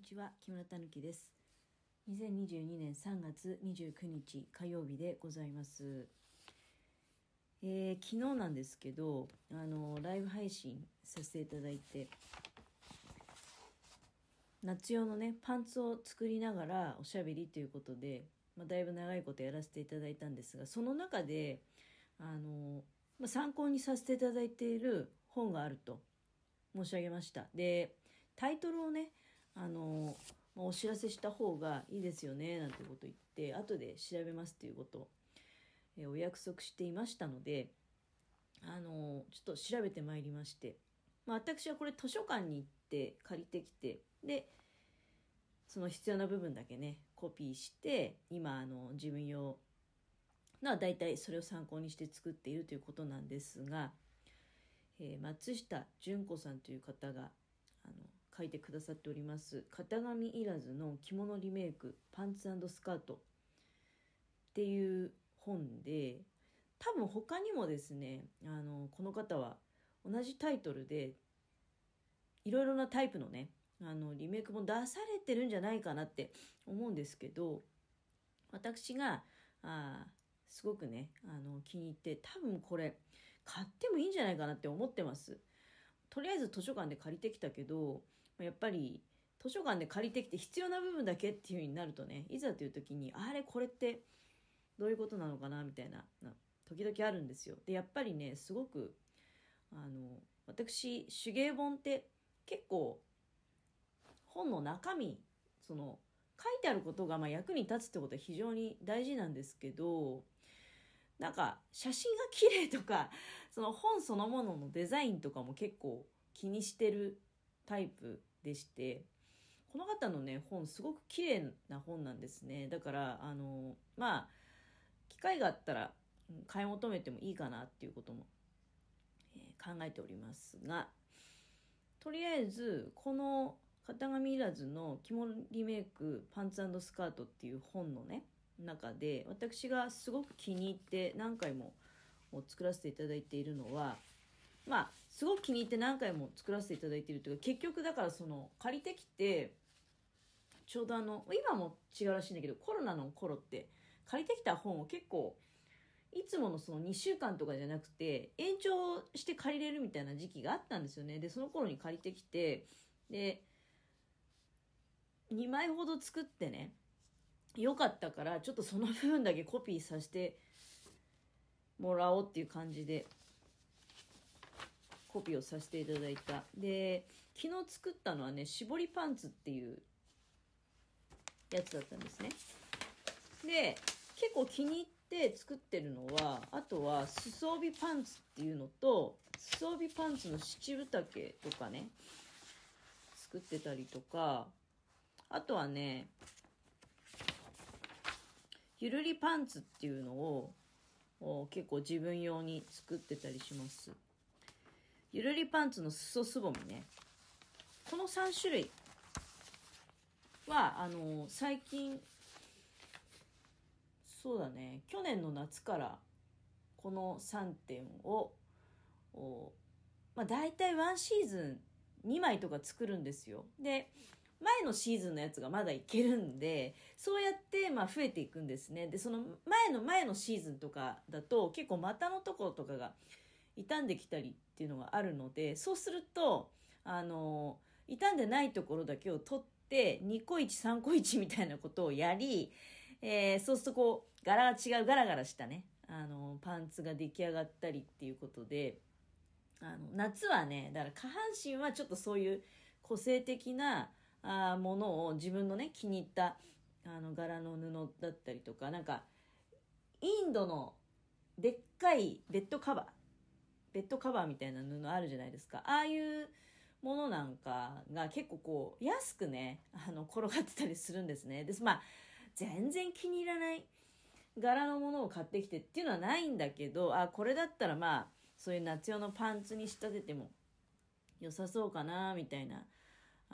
にちは木村たぬきです。2022年3月29日火曜日でございます。えー、昨日なんですけどあのライブ配信させていただいて夏用のねパンツを作りながらおしゃべりということで、まあ、だいぶ長いことやらせていただいたんですがその中であの、まあ、参考にさせていただいている本があると申し上げました。でタイトルをねあの、まあ、お知らせした方がいいですよねなんてこと言って後で調べますということを、えお約束していましたのであのちょっと調べてまいりまして、まあ、私はこれ図書館に行って借りてきてでその必要な部分だけねコピーして今あの自分用のは大体それを参考にして作っているということなんですが、えー、松下純子さんという方が書いてくださっております。型紙いらずの着物リメイクパンツスカート。っていう本で多分他にもですねあのこの方は同じタイトルでいろいろなタイプのねあのリメイクも出されてるんじゃないかなって思うんですけど私があすごくねあの気に入って多分これ買ってもいいんじゃないかなって思ってます。とりあえず図書館で借りてきたけどやっぱり図書館で借りてきて必要な部分だけっていう風になるとねいざという時にあれこれってどういうことなのかなみたいな時々あるんですよ。でやっぱりねすごくあの私手芸本って結構本の中身その書いてあることがま役に立つってことは非常に大事なんですけどなんか写真が綺麗とかその本そのもののデザインとかも結構気にしてるタイプでしてこの方のね本すごく綺麗な本なんですね。だからあのまあ機会があったら買い求めてもいいかなっていうことも、えー、考えておりますがとりあえずこの型紙いらずの着物リメイクパンツスカートっていう本のね中で私がすごく気に入って何回も作らせていただいているのはまあすごく気に入って何回も作らせていただいているというか結局だからその借りてきてちょうどあの今も違うらしいんだけどコロナの頃って借りてきた本を結構いつものその2週間とかじゃなくて延長して借りれるみたいな時期があったんですよね。でその頃に借りてきてで2枚ほど作ってねよかったからちょっとその部分だけコピーさせてもらおうっていう感じで。コピーをさせていただいた。で昨日作ったのはね絞りパンツっていうやつだったんですね。で結構気に入って作ってるのはあとは裾帯パンツっていうのと裾帯パンツの七分丈とかね作ってたりとかあとはねゆるりパンツっていうのを結構自分用に作ってたりします。ゆるりパンツの裾すぼみね。この3種類はあの最近そうだね。去年の夏からこの3点をまあ、大体ワンシーズン2枚とか作るんですよ。で前のシーズンのやつがまだいけるんでそうやってまあ増えていくんですね。でその前の前のシーズンとかだと結構股のところとかが傷んできたりっていうのがあるのでそうするとあの傷んでないところだけを取って2個13個1みたいなことをやり、えー、そうするとこう柄が違うガラガラしたね。あのパンツが出来上がったりっていうことであの夏はねだから下半身はちょっとそういう個性的なあものを自分のね気に入ったあの柄の布だったりとかなんかインドのでっかいベッドカバーベッドカバーみたいな布あるじゃないですか。ああいうものなんかが結構こう安くねあの転がってたりするんですね。ですまあ全然気に入らない柄のものを買ってきてっていうのはないんだけどあこれだったらまあそういう夏用のパンツに仕立てても良さそうかなみたいな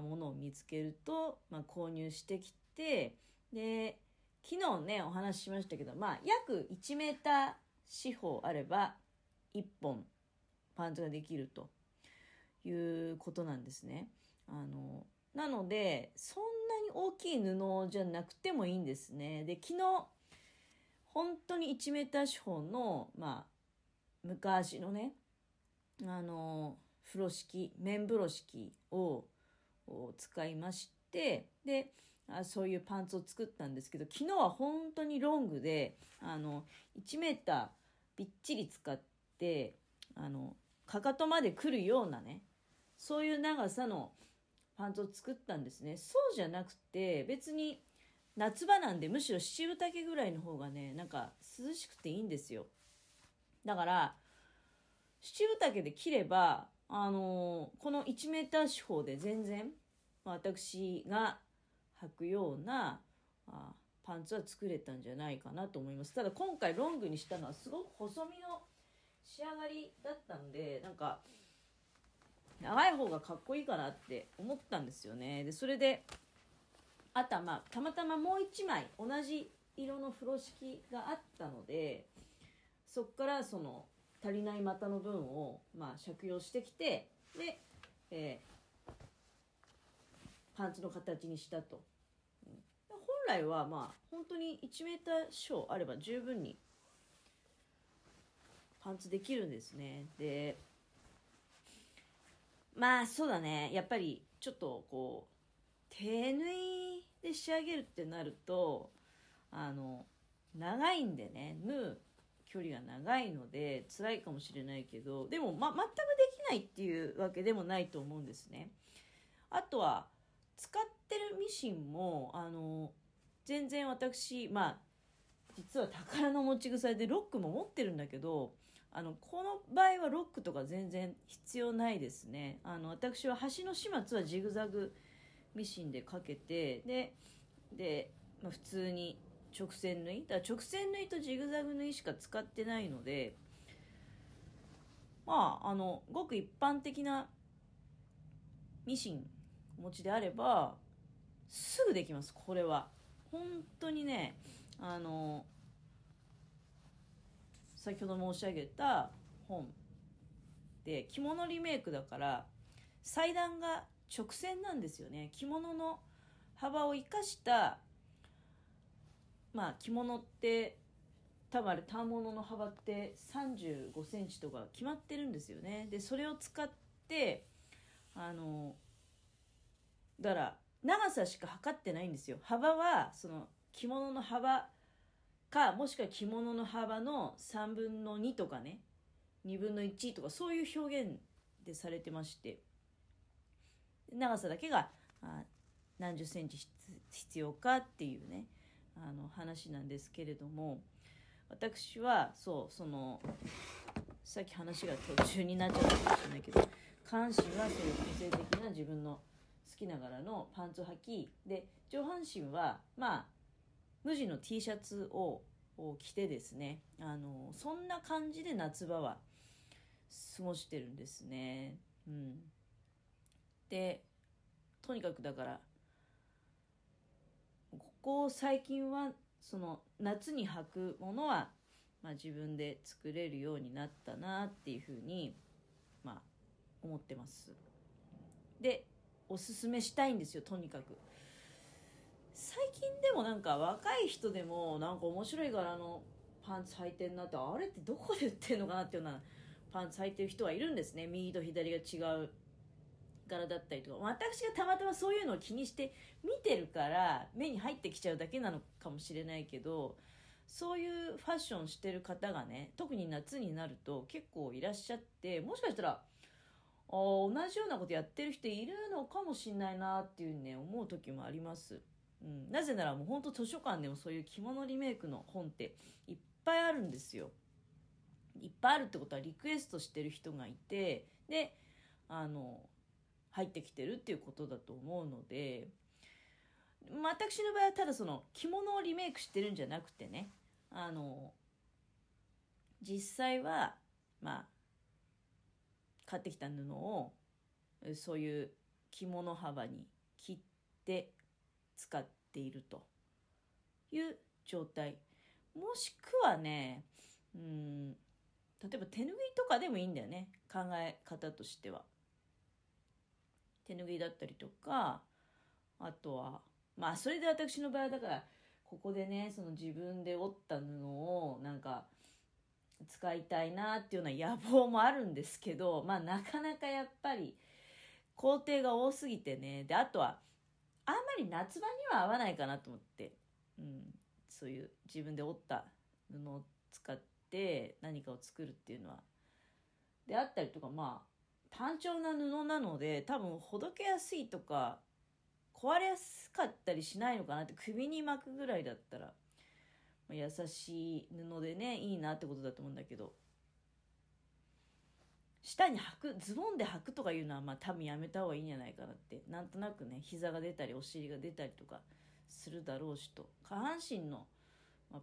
ものを見つけると、まあ、購入してきてで昨日ねお話ししましたけどまあ約1メーター四方あれば1本パンツができるということなんですね。あのなのでそんなに大きい布じゃなくてもいいんですねで昨日本当に 1m 四方のまあ昔のねあの風呂敷綿風呂敷を使いましてであそういうパンツを作ったんですけど昨日は本当にロングであの1メーターびっちり使ってあのかかとまで来るようなねそういう長さのパンツを作ったんですね。そうじゃなくて別に夏場なんでむしろ七分丈ぐらいの方がねなんか涼しくていいんですよ。だから七分丈で切ればあのー、この1メーター四方で全然私が履くようなあパンツは作れたんじゃないかなと思います。ただ今回ロングにしたのはすごく細身の仕上がりだったんでなんか長い方がかっこいいかなって思ったんですよね。でそれであとはまあたまたまもう1枚同じ色の風呂敷があったのでそこからその足りない股の分をまあ借用してきてで、えー、パンツの形にしたと、うん、本来はまあ本当に 1m 小あれば十分にパンツできるんですね。でまあそうだね。やっぱりちょっとこう手縫いで仕上げるってなるとあの長いんでね。縫う距離が長いので辛いかもしれないけどでも、ま、全くできないっていうわけでもないと思うんですね。あとは使ってるミシンもあの全然私まあ実は宝の持ち腐りでロックも持ってるんだけどあのこの場合はロックとか全然必要ないですね。あの私は端の始末はジグザグミシンでかけてでで、まあ、普通に直線縫い。だ直線縫いとジグザグ縫いしか使ってないのでまああのごく一般的なミシンお持ちであればすぐできますこれは。本当にねあの先ほど申し上げた本で着物リメイクだから裁断が直線なんですよね。着物の幅を生かしたまあ着物って多分あれ反物の幅って3 5センチとか決まってるんですよね。でそれを使ってあのだから長さしか測ってないんですよ。幅はその着物の幅かもしくは着物の幅の3分の2とかね。2分の1とかそういう表現でされてまして。長さだけが何十センチ必要かっていうねあの話なんですけれども。私はそうそのさっき話が途中になっちゃったかもしれないけど下半身はそういう個性的な自分の好きながらのパンツを履きで上半身はまあ無地の T シャツを着てですねあのそんな感じで夏場は過ごしてるんですね。うん、でとにかくだからここ最近はその夏に履くものは、まあ、自分で作れるようになったなっていうふうに、まあ、思ってます。でおすすめしたいんですよとにかく。最近でもなんか若い人でもなんか面白い柄のパンツ履いてんなってあれってどこで売ってんのかなっていうようなパンツ履いてる人はいるんですね右と左が違う柄だったりとか。私がたまたまそういうのを気にして見てるから目に入ってきちゃうだけなのかもしれないけどそういうファッションしてる方がね特に夏になると結構いらっしゃってもしかしたら同じようなことやってる人いるのかもしんないなっていうね思う時もあります、うん、なぜならもうほんと図書館でもそういう着物リメイクの本っていっぱいあるんですよ。いっぱいあるってことはリクエストしてる人がいてであの入ってきてるっていうことだと思うので私の場合はただその着物をリメイクしてるんじゃなくてねあの実際はまあ買ってきた布をそういう着物幅に切って使っているという状態。もしくはねうん例えば手ぬぐいとかでもいいんだよね。考え方としては。手ぬぐいだったりとかあとはまあそれで私の場合はだからここでねその自分で折った布をなんか使いたいなっていうような野望もあるんですけどまあなかなかやっぱり工程が多すぎてね。であとはあんまり夏場には合わないかなと思って、うん、そういう自分で折った布を使って何かを作るっていうのは。であったりとかまあ単調な布なので多分ほどけやすいとか壊れやすかったりしないのかなって首に巻くぐらいだったら、ま、優しい布でねいいなってことだと思うんだけど。下に履くズボンで履くとかいうのはまあ多分やめた方がいいんじゃないかなって。なんとなくね膝が出たりお尻が出たりとかするだろうしと。下半身の、まあ、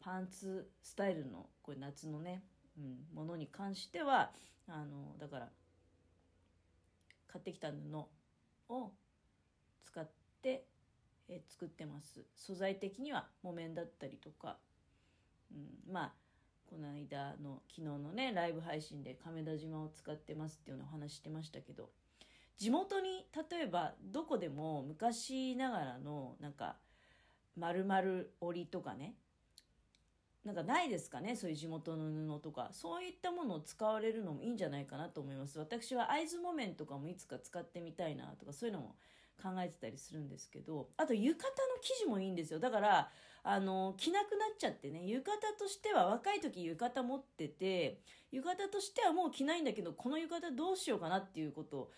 パンツスタイルのこれ夏のね、うん、ものに関してはあのだから買ってきた布を使って、え作ってます。素材的には木綿だったりとか、うん、まあこの間の昨日のねライブ配信で亀田島を使ってますっていうのをお話してましたけど地元に例えばどこでも昔ながらのなんか丸々織りとかねなんかないですかねそういう地元の布とか。そういったものを使われるのもいいんじゃないかなと思います。私は会津木綿とかもいつか使ってみたいなとかそういうのも考えてたりするんですけどあと浴衣の生地もいいんですよだからあの着なくなっちゃってね浴衣としては若い時浴衣持ってて浴衣としてはもう着ないんだけどこの浴衣どうしようかなっていうこと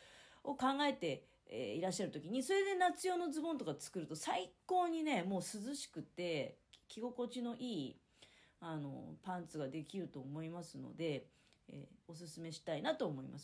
を考えて、えー、いらっしゃる時にそれで夏用のズボンとか作ると最高にねもう涼しくて着心地のいいあのパンツができると思いますので、えー、おすすめしたいなと思います。